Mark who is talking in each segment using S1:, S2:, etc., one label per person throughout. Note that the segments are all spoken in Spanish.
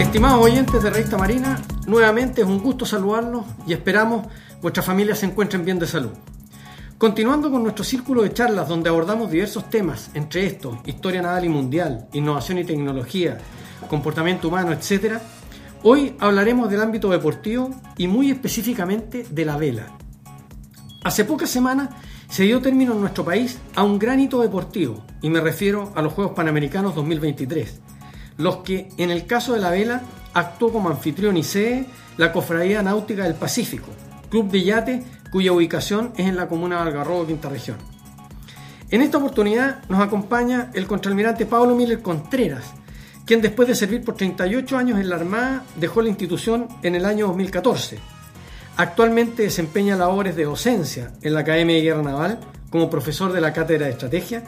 S1: Estimados oyentes de Revista Marina, nuevamente es un gusto saludarlos y esperamos vuestras familias se encuentren bien de salud. Continuando con nuestro círculo de charlas donde abordamos diversos temas, entre estos historia naval y mundial, innovación y tecnología, comportamiento humano, etc., hoy hablaremos del ámbito deportivo y muy específicamente de la vela. Hace pocas semanas se dio término en nuestro país a un gran hito deportivo, y me refiero a los Juegos Panamericanos 2023, los que, en el caso de la vela, actuó como anfitrión y sede la Cofradía Náutica del Pacífico, club de yate cuya ubicación es en la comuna de Algarrobo, quinta región. En esta oportunidad nos acompaña el contraalmirante Pablo Miller Contreras, quien después de servir por 38 años en la Armada dejó la institución en el año 2014. Actualmente desempeña labores de docencia en la Academia de Guerra Naval como profesor de la Cátedra de Estrategia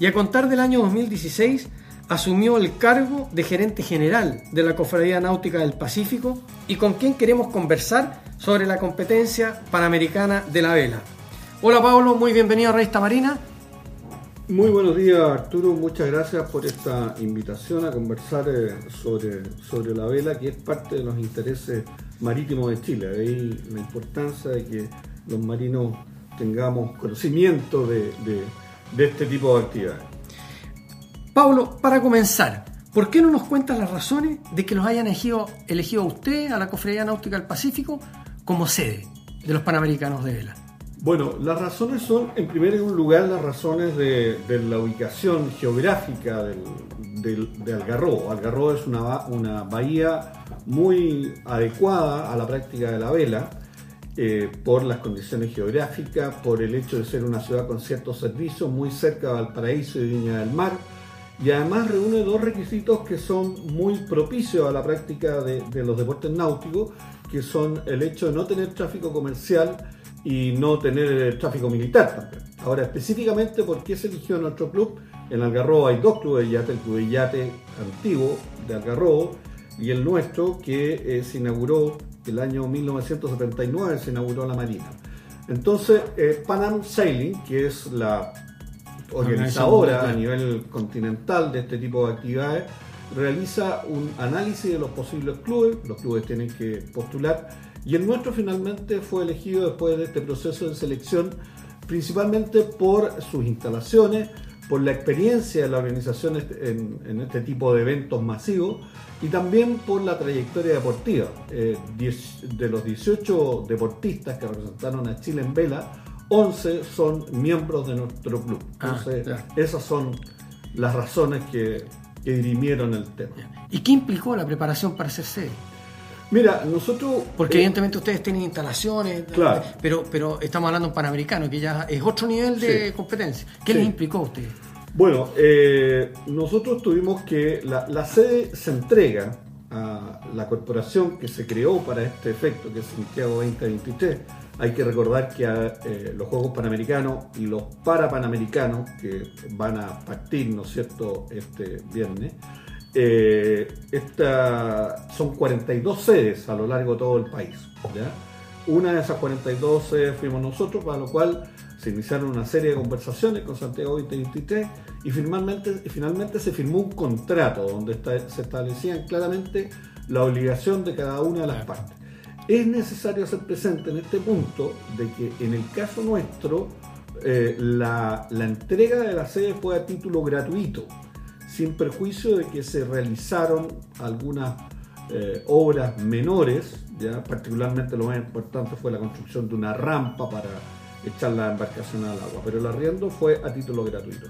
S1: y a contar del año 2016 asumió el cargo de gerente general de la Cofradía Náutica del Pacífico y con quien queremos conversar sobre la competencia panamericana de la vela. Hola Pablo, muy bienvenido a Revista Marina.
S2: Muy buenos días Arturo, muchas gracias por esta invitación a conversar eh, sobre, sobre la vela que es parte de los intereses marítimos de Chile. La importancia de que los marinos tengamos conocimiento de, de este tipo de actividades.
S1: Pablo, para comenzar, ¿por qué no nos cuentas las razones de que los hayan elegido, elegido a usted, a la Cofradía Náutica del Pacífico, como sede de los Panamericanos de Vela?
S2: Bueno, las razones son, en primer lugar, las razones de, la ubicación geográfica del, de Algarrobo. Algarrobo es una, una, bahía muy adecuada a la práctica de la vela eh, por las condiciones geográficas, por el hecho de ser una ciudad con ciertos servicios muy cerca de Valparaíso y Viña del Mar y además reúne dos requisitos que son muy propicios a la práctica de, los deportes náuticos, que son el hecho de no tener tráfico comercial y no tener eh, tráfico militar también. Ahora, específicamente, ¿por qué se eligió nuestro club? En Algarrobo hay dos clubes de yate, el club de yate antiguo de Algarrobo y el nuestro que eh, se inauguró el año 1979, se inauguró la Marina. Entonces, eh, Panam Sailing, que es la organizadora a nivel continental de este tipo de actividades, realiza un análisis de los posibles clubes, los clubes tienen que postular, y el nuestro finalmente fue elegido después de este proceso de selección, principalmente por sus instalaciones, por la experiencia de la organización en, este tipo de eventos masivos y también por la trayectoria deportiva. Eh, de los 18 deportistas que representaron a Chile en vela, 11 son miembros de nuestro club. Ah, Entonces, esas son las razones que, dirimieron el tema.
S1: ¿Y qué implicó la preparación para ser sede?
S2: Mira, nosotros...
S1: Porque eh, evidentemente ustedes tienen instalaciones, claro. pero, pero estamos hablando de un Panamericano, que ya es otro nivel de competencia. ¿Qué les implicó a ustedes?
S2: Bueno, eh, nosotros tuvimos que... La, la, sede se entrega a la corporación que se creó para este efecto, que es Santiago 2023, hay que recordar que eh, los Juegos Panamericanos y los Parapanamericanos, que van a partir, ¿no es cierto?, este viernes, eh, son 42 sedes a lo largo de todo el país. Una de esas 42 sedes fuimos nosotros, para lo cual se iniciaron una serie de conversaciones con Santiago 2023 y finalmente, finalmente se firmó un contrato donde se establecían claramente la obligación de cada una de las partes. Es necesario hacer presente en este punto de que en el caso nuestro eh, la, entrega de la sede fue a título gratuito, sin perjuicio de que se realizaron algunas eh, obras menores, ¿ya? particularmente lo más importante fue la construcción de una rampa para echar la embarcación al agua, pero el arriendo fue a título gratuito.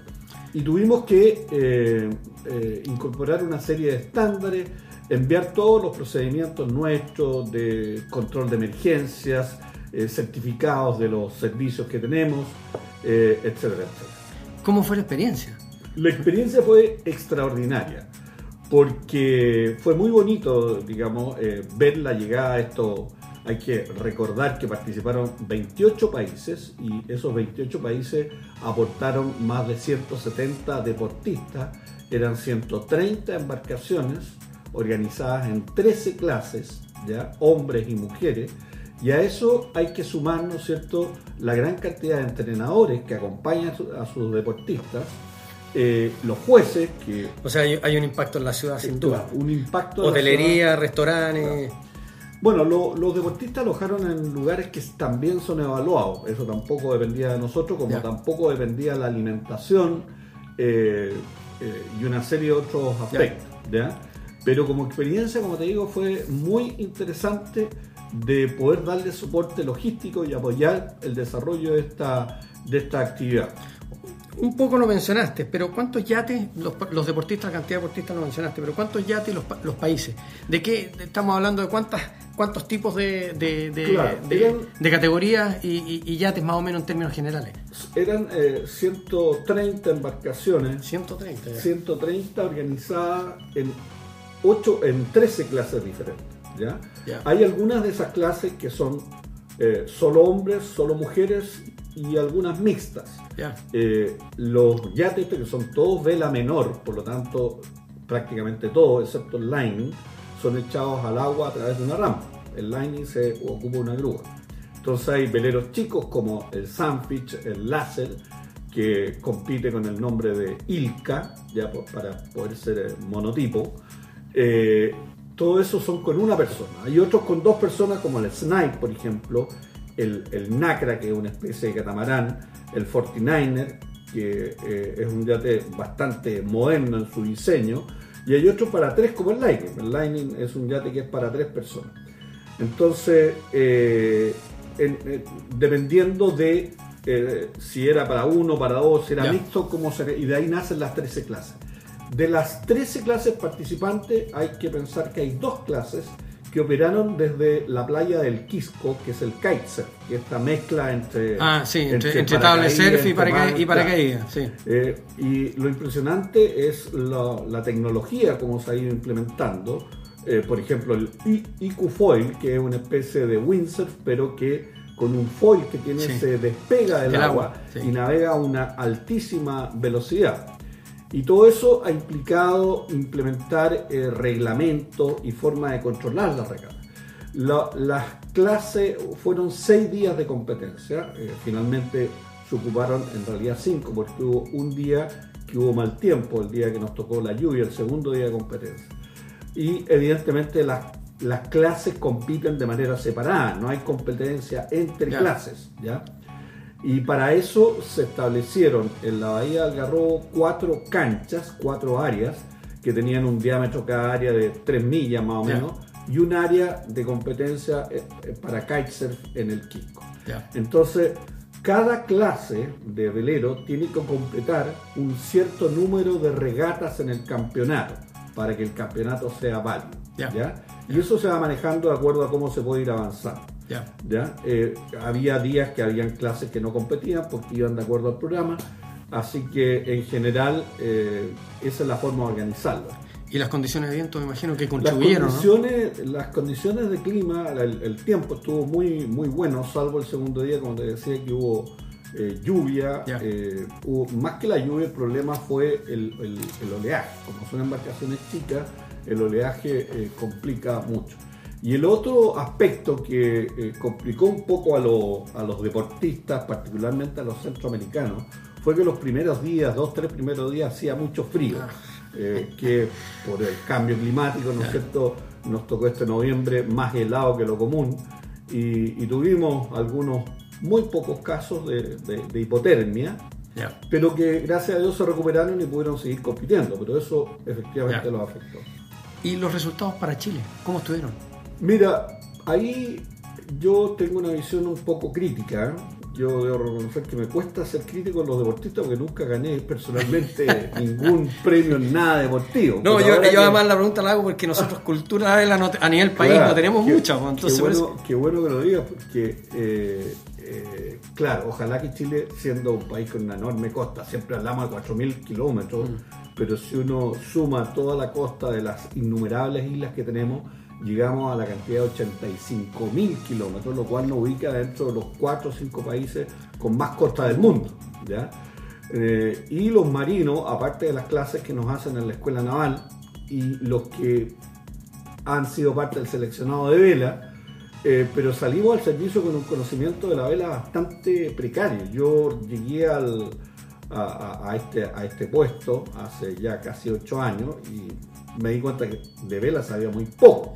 S2: Y tuvimos que eh, incorporar una serie de estándares enviar todos los procedimientos nuestros de control de emergencias, eh, certificados de los servicios que tenemos, eh, etcétera, etcétera.
S1: ¿Cómo fue la experiencia?
S2: La experiencia fue extraordinaria, porque fue muy bonito, digamos, eh, ver la llegada de esto. Hay que recordar que participaron 28 países y esos 28 países aportaron más de 170 deportistas, eran 130 embarcaciones, organizadas en 13 clases, ¿ya? hombres y mujeres, y a eso hay que sumar, ¿no es cierto?, la gran cantidad de entrenadores que acompañan a sus deportistas eh, los jueces que...
S1: O sea, hay, hay un impacto en la ciudad, sin duda.
S2: Un impacto... en la
S1: Hotelería,
S2: ciudad.
S1: restaurantes...
S2: Bueno, lo- los deportistas alojaron en lugares que también son evaluados. Eso tampoco dependía de nosotros, como tampoco dependía la alimentación eh, eh, y una serie de otros aspectos. ¿ya? Pero como experiencia, como te digo, fue muy interesante de poder darle soporte logístico y apoyar el desarrollo de esta, de esta actividad.
S1: Un poco lo mencionaste, pero ¿cuántos yates, los, los deportistas, la cantidad de deportistas lo mencionaste, pero ¿cuántos yates los, los países? ¿De qué estamos hablando? ¿De cuántas, cuántos tipos de, de, de-
S2: Claro,
S1: de-
S2: eran-
S1: de categorías y, y- y yates más o menos en términos generales?
S2: Eran eh, 130 embarcaciones
S1: 130 ya.
S2: 130 organizadas en, 8, en 13 clases diferentes. ¿ya?
S1: Ya.
S2: Hay algunas de esas clases que son eh, solo hombres, solo mujeres y algunas mixtas.
S1: Ya.
S2: Eh, los yates, que son todos vela menor, por lo tanto, prácticamente todos, excepto el lining, son echados al agua a través de una rampa. El lining se ocupa una grúa. Entonces hay veleros chicos como el Sunfish, el Láser, que compite con el nombre de Ilka, ya para poder ser eh, monotipo. Eh, todo eso son con una persona. Hay otros con dos personas, como el Snipe, por ejemplo, el, el Nacra, que es una especie de catamarán, el 49er, que eh, es un yate bastante moderno en su diseño, y hay otros para tres, como el Lightning. El Lightning es un yate que es para tres personas. Entonces, eh, en- en- dependiendo de eh, si era para uno, para dos, si era
S1: Ya.
S2: mixto, cómo se, y de ahí nacen las 13 clases. De las 13 clases participantes, hay que pensar que hay dos clases que operaron desde la playa del Quisco, que es el kitesurf, que es esta mezcla entre,
S1: Ah, sí, entre, entre
S2: paracaídas,
S1: surf y,
S2: entre
S1: paraca-
S2: mar,
S1: y paracaídas, sí.
S2: eh, y lo impresionante es la, la tecnología como se ha ido implementando. Eh, por ejemplo, el IQ Foil, que es una especie de windsurf, pero que con un foil que tiene
S1: Sí.
S2: se despega del
S1: Del
S2: agua,
S1: agua, sí.
S2: y navega a una altísima velocidad. Y todo eso ha implicado implementar eh, reglamentos y forma de controlar la regata. La- las clases fueron seis días de competencia, eh, finalmente se ocuparon en realidad cinco, porque hubo un día que hubo mal tiempo, el día que nos tocó la lluvia, el segundo día de competencia. Y evidentemente las, las clases compiten de manera separada, no hay competencia entre
S1: Ya.
S2: clases, ¿ya? Y para eso se establecieron en la Bahía de Algarrobo cuatro canchas, cuatro áreas, que tenían un diámetro cada área de 3 millas más o menos, y un área de competencia eh, eh, para kitesurf en el Quisco.
S1: Ya.
S2: Entonces, cada clase de velero tiene que completar un cierto número de regatas en el campeonato para que el campeonato sea válido.
S1: ¿ya?
S2: Y eso se va manejando de acuerdo a cómo se puede ir avanzando.
S1: Ya.
S2: ¿ya? Eh, había días que habían clases que no competían porque iban de acuerdo al programa, así que en general eh, esa es la forma de organizarlo.
S1: Y las condiciones de viento me imagino que
S2: Las
S1: contribuyeron, ¿no?
S2: condiciones, las condiciones de clima, el, el tiempo estuvo muy, muy bueno, salvo el segundo día, como te decía, que hubo eh, lluvia. Hubo- más que la lluvia, el problema fue el, el- el oleaje. Como son embarcaciones chicas, el oleaje complica mucho. Y el otro aspecto que eh, complicó un poco a, lo- a los deportistas, particularmente a los centroamericanos, fue que los primeros días, dos, tres primeros días, hacía mucho frío.
S1: Ah.
S2: eh, que por el cambio climático, ¿no es cierto?, nos tocó este noviembre más helado que lo común y, y tuvimos algunos muy pocos casos de, de- de hipotermia, pero que gracias a Dios se recuperaron y pudieron seguir compitiendo, pero eso efectivamente
S1: Ya.
S2: los afectó.
S1: ¿Y los resultados para Chile? ¿Cómo estuvieron?
S2: Mira, ahí yo tengo una visión un poco crítica. ¿eh? Yo debo reconocer que me cuesta ser crítico con los deportistas porque nunca gané personalmente ningún premio en nada deportivo.
S1: No, yo,
S2: ahora
S1: yo
S2: que-
S1: además la pregunta la hago porque nosotros cultura de la not- a nivel país
S2: Claro,
S1: no tenemos mucha, pues, entonces
S2: bueno, qué bueno que lo digas porque, eh, eh, claro, ojalá que Chile, siendo un país con una enorme costa, siempre hablamos de 4.000 kilómetros,
S1: Mm.
S2: pero si uno suma toda la costa de las innumerables islas que tenemos, llegamos a la cantidad de 85.000 kilómetros, lo cual nos ubica dentro de los 4 o 5 países con más costa del mundo. ¿ya? Eh, y los marinos, aparte de las clases que nos hacen en la escuela naval y los que han sido parte del seleccionado de vela, eh, pero salimos al servicio con un conocimiento de la vela bastante precario. Yo llegué a, este, a este puesto hace ya casi ocho años y me di cuenta que de vela sabía muy poco.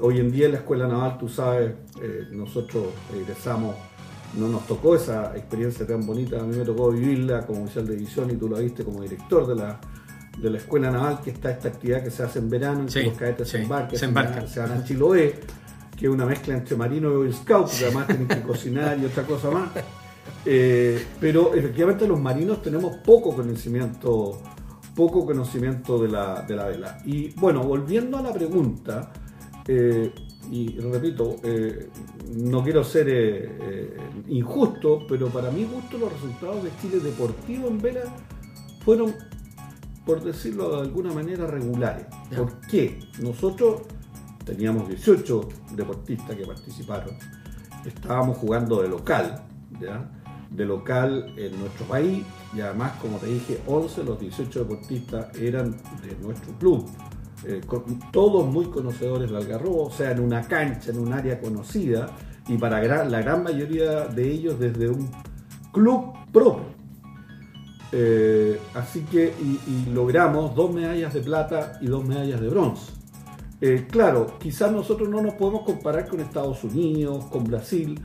S2: Hoy en día en la Escuela Naval, tú sabes, eh, nosotros egresamos, no nos tocó esa experiencia tan bonita, a mí me tocó vivirla como oficial de división y tú lo viste como director de la, de la Escuela Naval, que está esta actividad que se hace en verano, en que los cadetes se embarcan, se, embarcan. se van a Chiloé, que es una mezcla entre marino y scout, porque además tienen que cocinar y otra cosa más. Eh, pero efectivamente los marinos tenemos poco conocimiento, poco conocimiento de la, de la vela. Y bueno, volviendo a la pregunta, eh, y repito, eh, no quiero ser eh, injusto, pero para mi gusto los resultados de Chile deportivo en vela fueron, por decirlo de alguna manera, regulares. ¿Por qué? Nosotros teníamos 18 deportistas que participaron, estábamos jugando de local, de local en nuestro país, y además, como te dije, 11 de los 18 deportistas eran de nuestro club. Eh, todos muy conocedores del Algarrobo, o sea, en una cancha, en un área conocida, y para la gran mayoría de ellos desde un club propio. Eh, así que, y, logramos dos medallas de plata y dos medallas de bronce. Eh, claro, quizás nosotros no nos podemos comparar con Estados Unidos, con Brasil,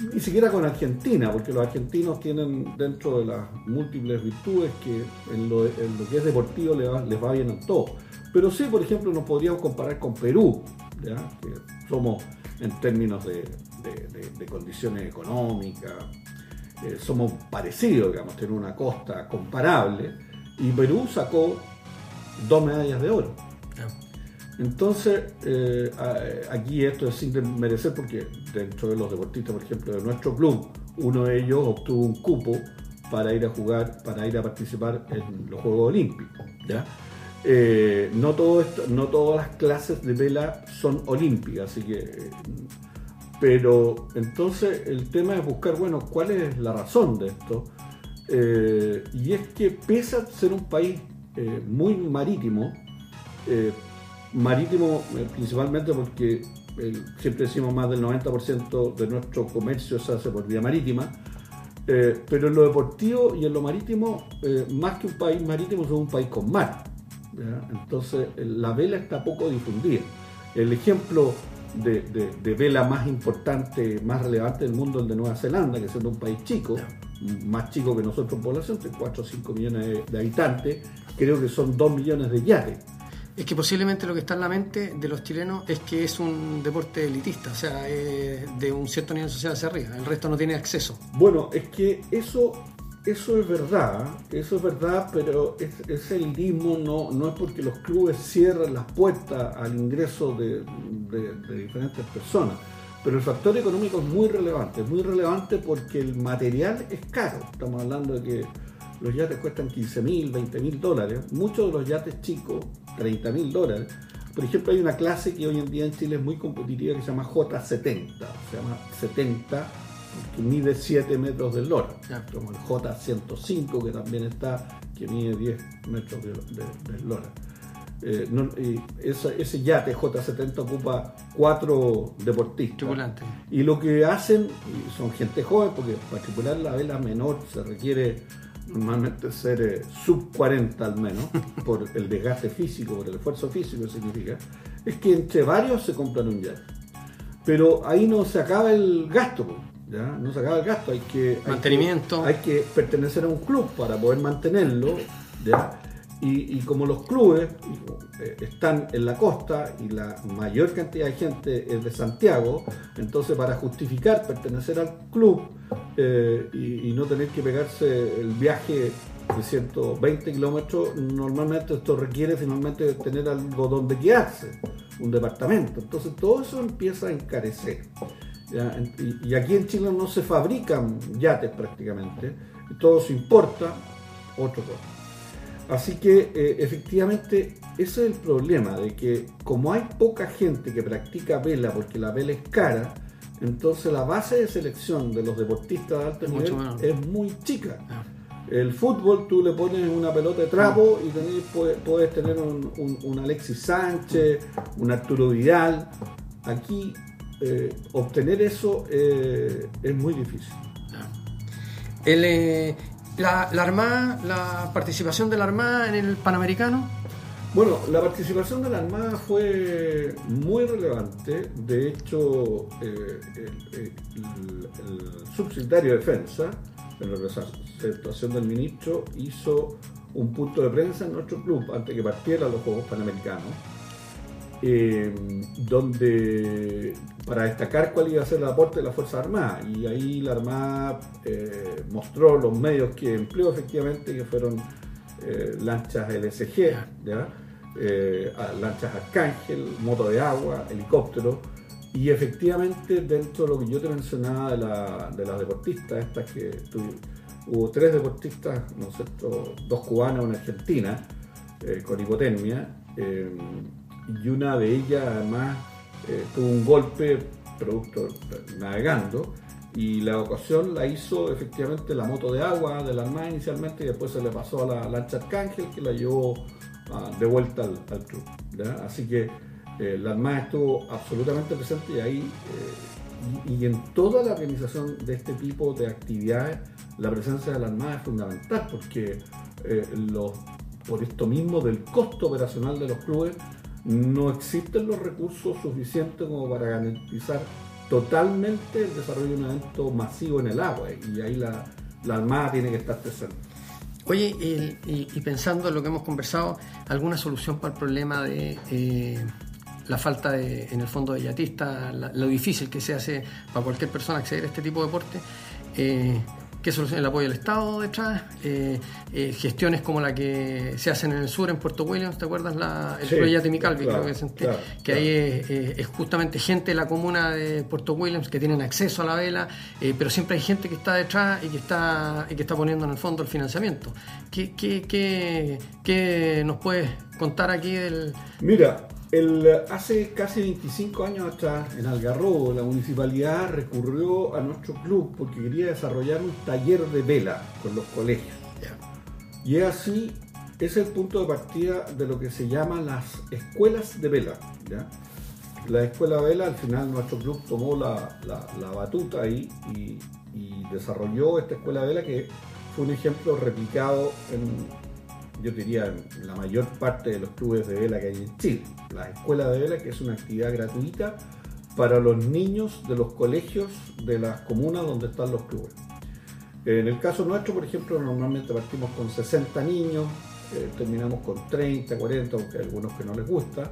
S2: ni siquiera con Argentina, porque los argentinos tienen dentro de las múltiples virtudes que en lo, que es deportivo les va, bien a todo. Pero sí, por ejemplo, nos podríamos comparar con Perú, que somos en términos de, condiciones económicas, eh, somos parecidos, digamos, tenemos una costa comparable, y Perú sacó dos medallas de oro. Entonces, eh, aquí esto es sin merecer porque dentro de los deportistas, por ejemplo, de nuestro club, uno de ellos obtuvo un cupo para ir a jugar, para ir a participar en los Juegos Olímpicos. Eh, no, todo esto, no todas las clases de vela son olímpicas, así que... Pero entonces el tema es buscar, bueno, cuál es la razón de esto. Eh, y es que pese a ser un país muy marítimo, marítimo eh, principalmente porque siempre decimos más del 90% de nuestro comercio se hace por vía marítima, eh, pero en lo deportivo y en lo marítimo, eh, más que un país marítimo, somos un país con mar. Entonces la vela está poco difundida. El ejemplo de, vela más importante, más relevante del mundo es el de Nueva Zelanda, que siendo un país chico, más chico que nosotros en población, de 4 o 5 millones de, de habitantes, creo que son 2 millones de yates
S1: es que posiblemente lo que está en la mente de los chilenos es que es un deporte elitista, o sea, de un cierto nivel social hacia arriba, el resto no tiene acceso.
S2: Bueno, es que eso, eso es verdad, eso es verdad, pero ese elitismo no, no es porque los clubes cierran las puertas al ingreso de, diferentes personas. Pero el factor económico es muy relevante, es muy relevante porque el material es caro. Estamos hablando de que los yates cuestan 15 mil, 20 mil dólares. Muchos de los yates chicos 30 mil dólares. Por ejemplo, hay una clase que hoy en día en Chile es muy competitiva que se llama J70, se llama 70 que mide 7 metros de lora, como el J105 que también está, que mide 10 metros de, de, lora. Eh, ese, yate J70 ocupa cuatro deportistas. Y lo que hacen, son gente joven, porque para tripular la vela menor se requiere normalmente ser eh, sub 40 al menos, por el desgaste físico, por el esfuerzo físico significa, es que entre varios se compran un yate. Pero ahí no se acaba el gasto, ¿ya? no se acaba el gasto, hay que...
S1: Mantenimiento.
S2: Hay que, pertenecer a un club para poder mantenerlo, ¿ya? Y, como los clubes eh, están en la costa y la mayor cantidad de gente es de Santiago, entonces para justificar pertenecer al club eh, y, no tener que pegarse el viaje de 120 kilómetros, normalmente esto requiere finalmente tener algo donde quedarse, un departamento. Entonces todo eso empieza a encarecer. Y, aquí en Chile no se fabrican yates prácticamente, todo se importa, otro cosa. Así que eh, efectivamente ese es el problema, de que como hay poca gente que practica vela porque la vela es cara, entonces la base de selección de los deportistas de alto nivel es muy chica. Ah. El fútbol tú le pones una pelota de trapo y puedes, tener un, Alexis Sánchez, un Arturo Vidal. Aquí eh, obtener eso eh, es muy difícil.
S1: El, eh, la, Armada, la participación de la Armada en el Panamericano.
S2: Bueno, la participación de la Armada fue muy relevante. De hecho, eh, el, el, subsecretario de Defensa, en representación del ministro, hizo un punto de prensa en nuestro club antes que partiera los Juegos Panamericanos, eh, donde para destacar cuál iba a ser el aporte de la Fuerza Armada. Y ahí la Armada eh, mostró los medios que empleó efectivamente, que fueron eh, lanchas LSG, lanchas Arcángel, moto de agua, helicóptero. Y efectivamente, dentro de lo que yo te mencionaba de, la, de las deportistas, estas que hubo tres deportistas, ¿no es cierto? dos cubanas, una argentina, eh, con hipotermia, eh, y una de ellas además eh, tuvo un golpe producto navegando, y la ocasión la hizo efectivamente la moto de agua de la Armada inicialmente y después se le pasó a la lancha Arcángel que la llevó ah, de vuelta al, club. Así que la Armada estuvo absolutamente presente y ahí y, en toda la organización de este tipo de actividades la presencia de la Armada es fundamental porque eh, por esto mismo del costo operacional de los clubes no existen los recursos suficientes como para garantizar totalmente el desarrollo de un evento masivo en el agua y ahí la, Armada tiene que estar presente.
S1: Oye, y, pensando en lo que hemos conversado, ¿alguna solución para el problema de eh, la falta de, en el fondo de yatistas, lo difícil que se hace para cualquier persona acceder a este tipo de deporte. Eh, ¿Qué solución? El apoyo del Estado detrás, eh, eh, gestiones como la que se hacen en el sur, en Puerto Williams, ¿te acuerdas? La, el proyecto de Micalvi, creo que, que ahí es, justamente gente de la comuna de Puerto Williams que tienen acceso a la vela, pero siempre hay gente que está detrás y que está, y que está poniendo en el fondo el financiamiento. ¿Qué, qué, qué, qué nos puedes contar aquí del...
S2: Mira, el, hace casi 25 años atrás, en Algarrobo, la municipalidad recurrió a nuestro club porque quería desarrollar un taller de vela con los colegios. Y es así, es el punto de partida de lo que se llama las escuelas de vela. La escuela de vela, al final nuestro club tomó la, batuta ahí y, y desarrolló esta escuela de vela que fue un ejemplo replicado en yo diría, la mayor parte de los clubes de vela que hay en Chile. La escuela de vela, que es una actividad gratuita para los niños de los colegios de las comunas donde están los clubes. En el caso nuestro, por ejemplo, normalmente partimos con 60 niños, eh, terminamos con 30, 40, aunque hay algunos que no les gusta.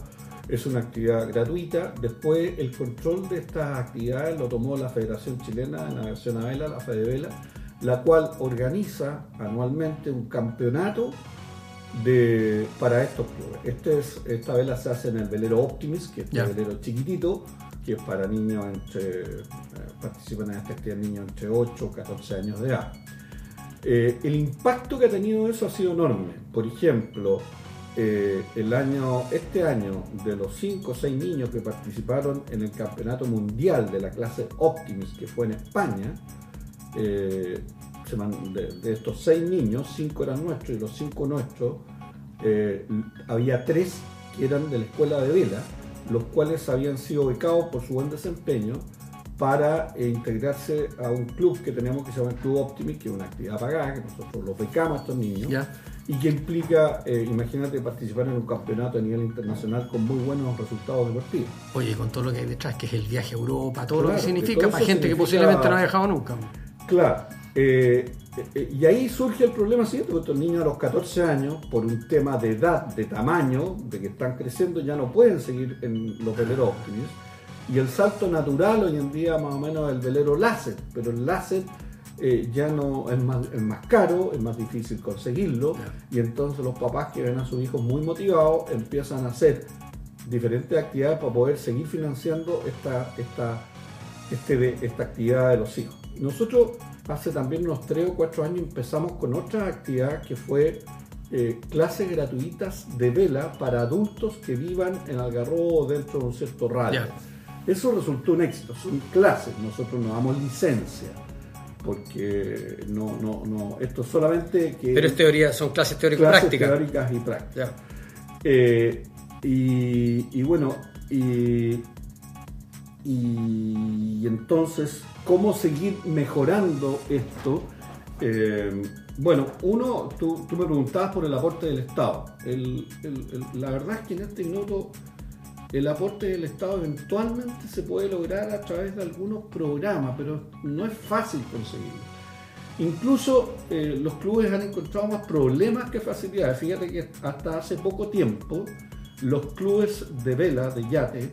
S2: Es una actividad gratuita. Después el control de estas actividades lo tomó la Federación Chilena de Navegación a Vela, la Vela, la cual organiza anualmente un campeonato de, para estos clubes. Este es, esta vela se hace en el velero Optimis, que es un velero chiquitito, que es para niños entre, eh, participan en esta actividad niños entre 8 y 14 años de edad. Eh, el impacto que ha tenido eso ha sido enorme. Por ejemplo, eh, el año, este año, de los 5 o 6 niños que participaron en el campeonato mundial de la clase Optimis, que fue en España, de, estos seis niños, cinco eran nuestros y los cinco nuestros, eh, había tres que eran de la escuela de vela, los cuales habían sido becados por su buen desempeño para eh, integrarse a un club que tenemos que se llama el Club Optimist, que es una actividad pagada, que nosotros los becamos a estos niños, y que implica, eh, imagínate, participar en un campeonato a nivel internacional con muy buenos resultados deportivos.
S1: Oye, con todo lo que hay detrás, que es el viaje a Europa, todo lo que significa para gente que posiblemente no ha viajado nunca.
S2: Claro, eh, eh, y ahí surge el problema siguiente, porque estos niños a los 14 años, por un tema de edad, de tamaño, de que están creciendo, ya no pueden seguir en los veleros Optimus. Y el salto natural hoy en día más o menos es el velero láser, pero el láser eh, ya no es más, es más caro, es más difícil conseguirlo, y entonces los papás que ven a sus hijos muy motivados empiezan a hacer diferentes actividades para poder seguir financiando esta, esta, este, esta actividad de los hijos. Nosotros hace también unos 3 o 4 años empezamos con otra actividad que fue eh, clases gratuitas de vela para adultos que vivan en Algarrobo dentro de un cierto radio. Eso resultó un éxito, son clases, nosotros no damos licencia porque no, no, no, esto solamente que...
S1: Pero es teoría, son clases teórico-prácticas.
S2: teóricas y prácticas. Eh, y, y, bueno, y, y entonces cómo seguir mejorando esto Eh, bueno, uno, tú, tú, me preguntabas por el aporte del Estado. la verdad es que en este minuto el aporte del Estado eventualmente se puede lograr a través de algunos programas, pero no es fácil conseguirlo. Incluso eh, los clubes han encontrado más problemas que facilidades. Fíjate que hasta hace poco tiempo los clubes de vela, de yate,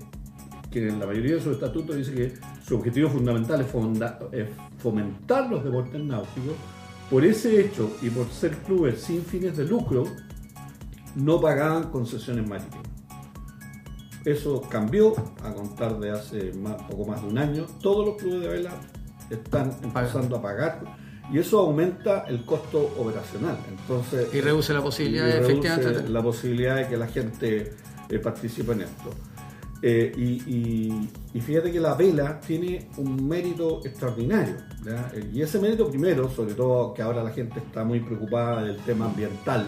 S2: que en la mayoría de sus estatutos dice que su objetivo fundamental es, fomentar los deportes náuticos, por ese hecho y por ser clubes sin fines de lucro, no pagaban concesiones marítimas. Eso cambió a contar de hace poco más de un año. Todos los clubes de vela están empezando a pagar y eso aumenta el costo operacional. Entonces,
S1: y reduce la posibilidad, de, efectivamente.
S2: La posibilidad de que la gente eh, participe en esto. Eh, y, fíjate que la vela tiene un mérito extraordinario. Y ese mérito primero, sobre todo que ahora la gente está muy preocupada del tema ambiental,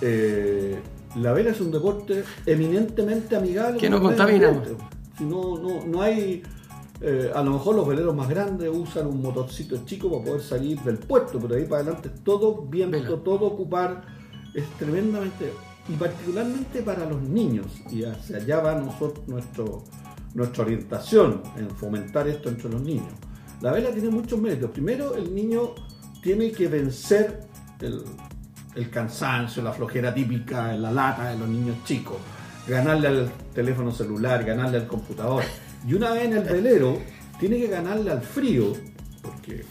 S2: eh, la vela es un deporte eminentemente amigable.
S1: Que no contamina.
S2: no, no, no hay eh, a lo mejor los veleros más grandes usan un motorcito chico para poder salir del puerto, pero ahí para adelante todo viento, todo ocupar es tremendamente y particularmente para los niños y hacia allá va nosotros, nuestra orientación en fomentar esto entre los niños. La vela tiene muchos méritos. Primero, el niño tiene que vencer el, cansancio, la flojera típica la lata de los niños chicos, ganarle al teléfono celular, ganarle al computador. Y una vez en el velero, tiene que ganarle al frío, porque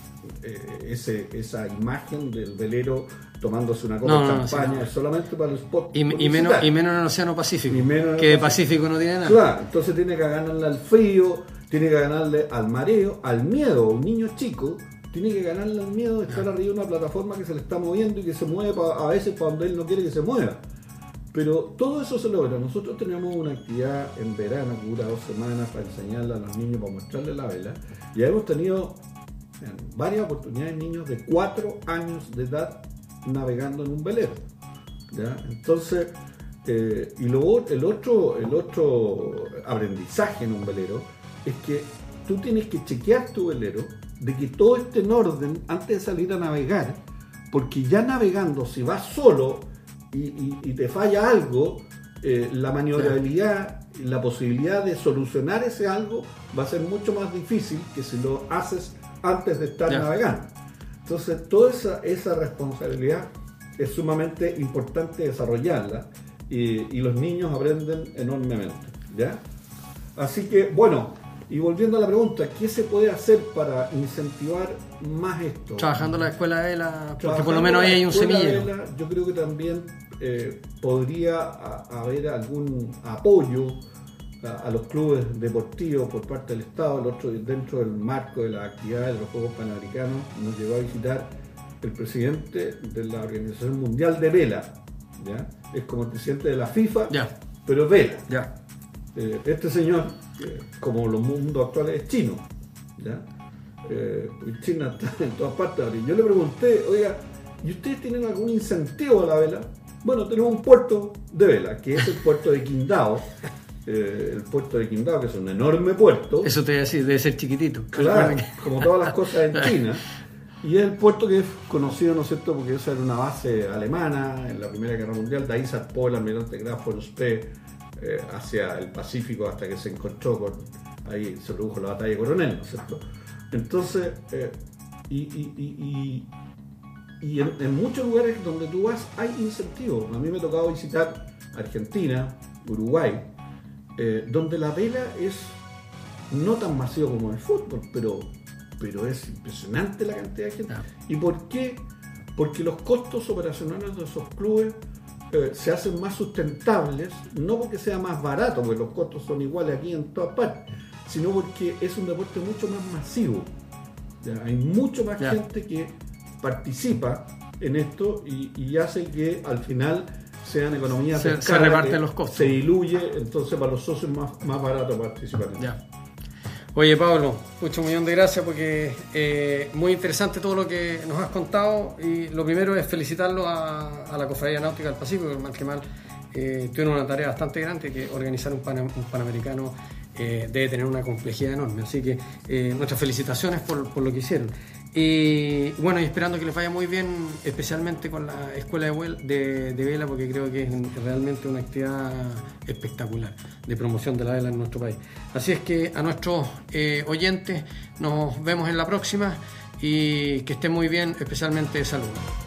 S2: eh, esa imagen del velero tomándose una copa de champaña solamente para el spot.
S1: Y, menos, y menos en el Océano Pacífico, que de Pacífico no tiene nada.
S2: Claro, entonces tiene que ganarle al frío, tiene que ganarle al mareo, al miedo. Un niño chico tiene que ganarle al miedo de estar arriba de una plataforma que se le está moviendo y que se mueve a veces para donde él no quiere que se mueva. Pero todo eso se logra. Nosotros tenemos una actividad en verano que dura dos semanas para enseñarle a los niños, para mostrarles la vela. Y hemos tenido varias oportunidades niños de cuatro años de edad navegando en un velero. Entonces, eh, y luego el otro, el otro aprendizaje en un velero es que tú tienes que chequear tu velero de que todo esté en orden antes de salir a navegar, porque ya navegando, si vas solo, y, te falla algo, eh, la maniobrabilidad, la posibilidad de solucionar ese algo va a ser mucho más difícil que si lo haces antes de estar navegando. Entonces, toda esa, esa, responsabilidad es sumamente importante desarrollarla y, los niños aprenden enormemente. ¿ya? Así que, bueno, y volviendo a la pregunta, ¿qué se puede hacer para incentivar más esto?
S1: Trabajando en la escuela de la... Porque por lo menos ahí hay un semillero.
S2: yo creo que también eh, podría haber algún apoyo a, los clubes deportivos por parte del Estado. El otro, dentro del marco de las actividades de los Juegos Panamericanos nos llevó a visitar el presidente de la Organización Mundial de Vela. ¿ya? Es como el presidente de la FIFA, pero es vela.
S1: Ya.
S2: Eh, este señor, como los mundos actuales, es chino. ¿ya? Eh, China está en todas partes. Yo le pregunté, oiga, ¿y ustedes tienen algún incentivo a la vela? Bueno, tenemos un puerto de vela, que es el puerto de Quindao. Eh, el puerto de Quindao, que es un enorme puerto.
S1: Eso te voy a decir, debe ser chiquitito.
S2: Claro, como todas las cosas en China. Y es el puerto que es conocido, ¿no es cierto?, porque esa era una base alemana en la Primera Guerra Mundial. De ahí zarpó el almirante Graf von Spee eh, hacia el Pacífico hasta que se encontró con. Ahí se produjo la batalla de Coronel, ¿no es cierto? Entonces, eh, y, y en, muchos lugares donde tú vas hay incentivos. A mí me ha tocado visitar Argentina, Uruguay, eh, donde la vela es no tan masivo como el fútbol, pero, pero es impresionante la cantidad de gente. ¿Y por qué? Porque los costos operacionales de esos clubes eh, se hacen más sustentables, no porque sea más barato, porque los costos son iguales aquí en todas partes, sino porque es un deporte mucho más masivo. Hay mucho más gente que participa en esto y, hace que al final sean economías
S1: se, se reparten los costos.
S2: Se diluye, entonces para los socios más, más barato participar.
S1: Ya. Oye Pablo, mucho millón de gracias porque eh, muy interesante todo lo que nos has contado y lo primero es felicitarlo a, la Cofradía Náutica del Pacífico, que mal que mal eh, tuvieron una tarea bastante grande que organizar un, Panamericano eh, debe tener una complejidad enorme. Así que eh, muchas felicitaciones por, por, lo que hicieron. Y bueno, y esperando que les vaya muy bien, especialmente con la escuela de, vela, porque creo que es realmente una actividad espectacular de promoción de la vela en nuestro país. Así es que a nuestros eh, oyentes nos vemos en la próxima y que estén muy bien, especialmente de salud.